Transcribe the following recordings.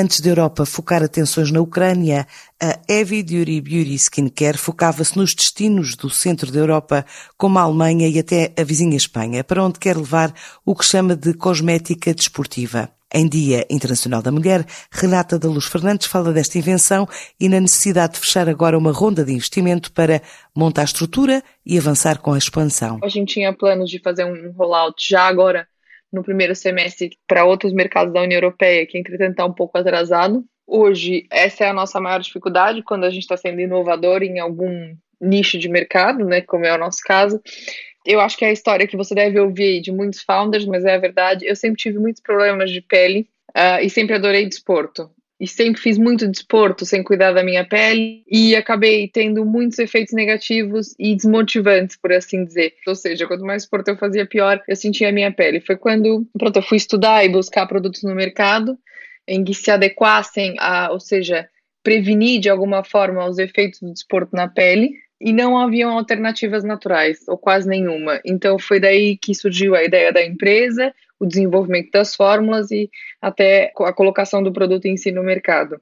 Antes da Europa focar atenções na Ucrânia, a Heavy Duty Beauty Skincare focava-se nos destinos do centro da Europa, como a Alemanha e até a vizinha Espanha, para onde quer levar o que chama de cosmética desportiva. Em Dia Internacional da Mulher, Renata da Luz Fernandes fala desta invenção e na necessidade de fechar agora uma ronda de investimento para montar a estrutura e avançar com a expansão. A gente tinha planos de fazer um rollout já agora no primeiro semestre para outros mercados da União Europeia, que entretanto está um pouco atrasado. Hoje, essa é a nossa maior dificuldade quando a gente está sendo inovador em algum nicho de mercado, né, como é o nosso caso. Eu acho que é a história que você deve ouvir de muitos founders, mas é a verdade. Eu sempre tive muitos problemas de pele uh, e sempre adorei desporto e sempre fiz muito desporto sem cuidar da minha pele e acabei tendo muitos efeitos negativos e desmotivantes, por assim dizer. Ou seja, quanto mais esporte eu fazia, pior eu sentia a minha pele. Foi quando, pronto, eu fui estudar e buscar produtos no mercado em que se adequassem a, ou seja, prevenir de alguma forma os efeitos do desporto na pele e não haviam alternativas naturais, ou quase nenhuma. Então foi daí que surgiu a ideia da empresa, o desenvolvimento das fórmulas e até a colocação do produto em si no mercado.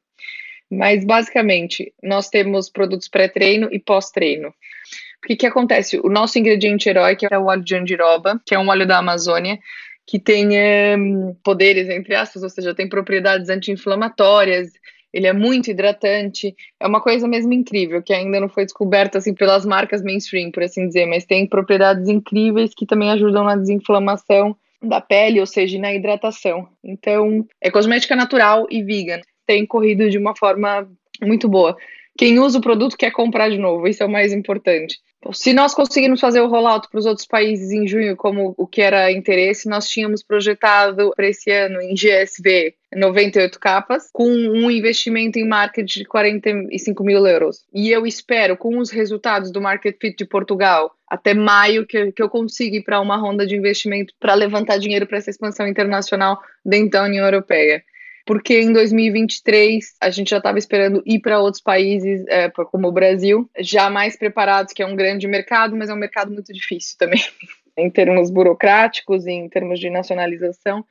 Mas basicamente, nós temos produtos pré-treino e pós-treino. O que, que acontece? O nosso ingrediente herói, que é o óleo de andiroba, que é um óleo da Amazônia, que tem um, poderes, entre aspas, ou seja, tem propriedades anti-inflamatórias, ele é muito hidratante, é uma coisa mesmo incrível, que ainda não foi descoberta assim pelas marcas mainstream, por assim dizer, mas tem propriedades incríveis que também ajudam na desinflamação da pele, ou seja, na hidratação. Então, é cosmética natural e vegan. Tem corrido de uma forma muito boa. Quem usa o produto quer comprar de novo, isso é o mais importante. Se nós conseguirmos fazer o rollout para os outros países em junho, como o que era interesse, nós tínhamos projetado para esse ano em GSV 98 capas, com um investimento em marketing de 45 mil euros. E eu espero, com os resultados do Market Fit de Portugal, até maio, que, que eu consiga ir para uma ronda de investimento para levantar dinheiro para essa expansão internacional dentro da União Europeia porque em 2023 a gente já estava esperando ir para outros países, é, como o Brasil, já mais preparados, que é um grande mercado, mas é um mercado muito difícil também, em termos burocráticos, em termos de nacionalização.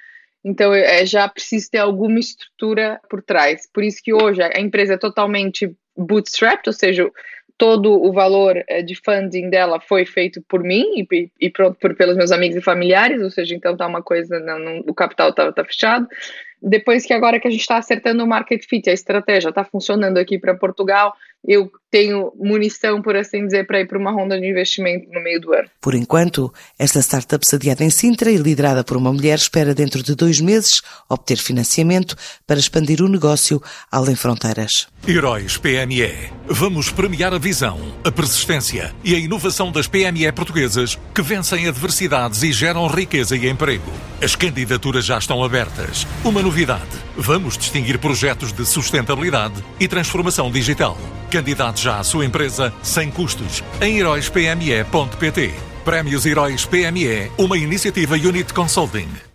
Então, é, já precisa ter alguma estrutura por trás. Por isso que hoje a empresa é totalmente bootstrapped, ou seja, todo o valor é, de funding dela foi feito por mim e, e pronto, por, pelos meus amigos e familiares, ou seja, então tá uma coisa, não, não, o capital tá, tá fechado depois que agora que a gente está acertando o market fit, a estratégia está funcionando aqui para Portugal, eu tenho munição, por assim dizer, para ir para uma ronda de investimento no meio do ano. Por enquanto, esta startup sediada em Sintra e liderada por uma mulher espera dentro de dois meses obter financiamento para expandir o negócio além fronteiras. Heróis PME. Vamos premiar a visão, a persistência e a inovação das PME portuguesas que vencem adversidades e geram riqueza e emprego. As candidaturas já estão abertas. Uma novidade: vamos distinguir projetos de sustentabilidade e transformação digital. Candidate já à sua empresa sem custos em heróispme.pt. Prémios Heróis PME, uma iniciativa Unit Consulting.